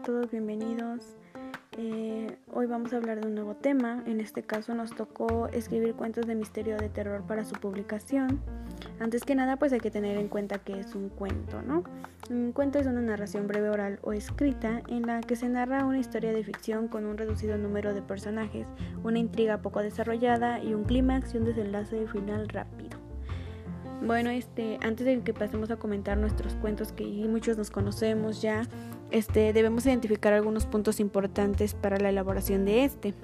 a todos, bienvenidos. Eh, hoy vamos a hablar de un nuevo tema. En este caso nos tocó escribir cuentos de misterio de terror para su publicación. Antes que nada, pues hay que tener en cuenta que es un cuento, ¿no? Un cuento es una narración breve oral o escrita en la que se narra una historia de ficción con un reducido número de personajes, una intriga poco desarrollada y un clímax y un desenlace final rápido. Bueno, este, antes de que pasemos a comentar nuestros cuentos que muchos nos conocemos ya, este, debemos identificar algunos puntos importantes para la elaboración de este.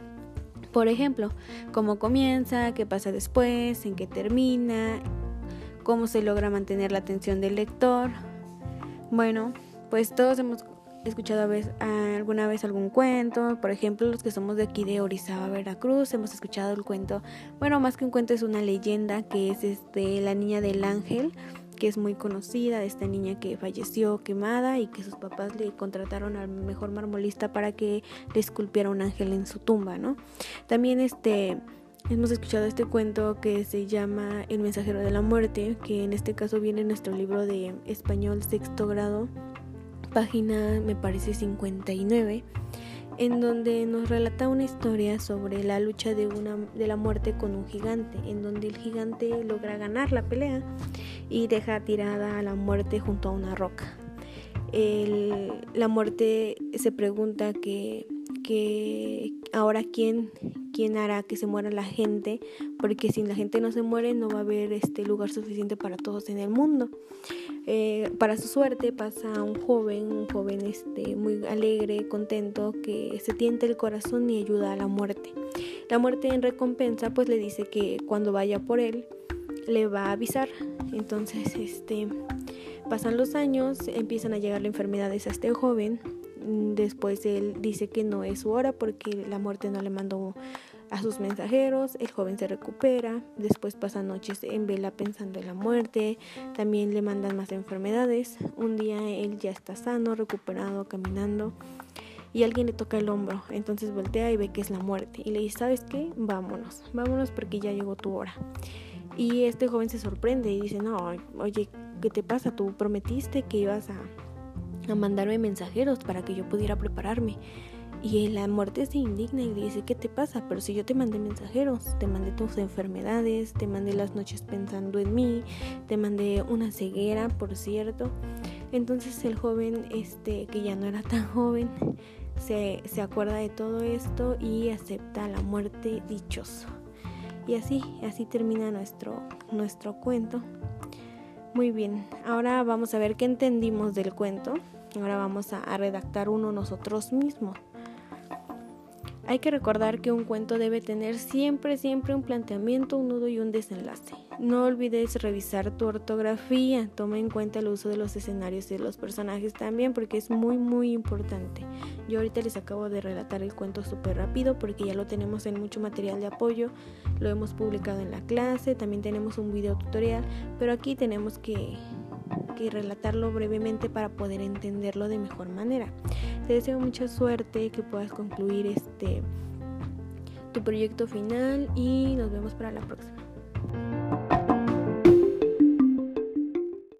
Por ejemplo, cómo comienza, qué pasa después, en qué termina, cómo se logra mantener la atención del lector. Bueno, pues todos hemos escuchado alguna vez algún cuento, por ejemplo, los que somos de aquí de Orizaba, Veracruz, hemos escuchado el cuento, bueno, más que un cuento es una leyenda que es este La niña del ángel, que es muy conocida, de esta niña que falleció quemada y que sus papás le contrataron al mejor marmolista para que le esculpiera un ángel en su tumba, ¿no? También este hemos escuchado este cuento que se llama El mensajero de la muerte, que en este caso viene en nuestro libro de español sexto grado página me parece 59 en donde nos relata una historia sobre la lucha de, una, de la muerte con un gigante, en donde el gigante logra ganar la pelea y deja tirada a la muerte junto a una roca. la muerte se pregunta que, que ahora quién, quién hará que se muera la gente, porque si la gente no se muere no va a haber este lugar suficiente para todos en el mundo. Eh, para su suerte pasa un joven, un joven este, muy alegre, contento, que se tienta el corazón y ayuda a la muerte. La muerte en recompensa pues le dice que cuando vaya por él le va a avisar. Entonces, este, pasan los años, empiezan a llegar las enfermedades a este joven. Después él dice que no es su hora porque la muerte no le mandó a sus mensajeros, el joven se recupera, después pasa noches en vela pensando en la muerte, también le mandan más enfermedades, un día él ya está sano, recuperado, caminando y alguien le toca el hombro, entonces voltea y ve que es la muerte y le dice, ¿sabes qué? Vámonos, vámonos porque ya llegó tu hora. Y este joven se sorprende y dice, no, oye, ¿qué te pasa? Tú prometiste que ibas a, a mandarme mensajeros para que yo pudiera prepararme. Y la muerte se indigna y le dice, ¿qué te pasa? Pero si yo te mandé mensajeros, te mandé tus enfermedades, te mandé las noches pensando en mí, te mandé una ceguera, por cierto. Entonces el joven, este, que ya no era tan joven, se, se acuerda de todo esto y acepta la muerte dichoso. Y así, así termina nuestro, nuestro cuento. Muy bien, ahora vamos a ver qué entendimos del cuento. Ahora vamos a redactar uno nosotros mismos. Hay que recordar que un cuento debe tener siempre, siempre un planteamiento, un nudo y un desenlace. No olvides revisar tu ortografía, toma en cuenta el uso de los escenarios y de los personajes también porque es muy, muy importante. Yo ahorita les acabo de relatar el cuento súper rápido porque ya lo tenemos en mucho material de apoyo, lo hemos publicado en la clase, también tenemos un video tutorial, pero aquí tenemos que que relatarlo brevemente para poder entenderlo de mejor manera. Te deseo mucha suerte, que puedas concluir este tu proyecto final y nos vemos para la próxima.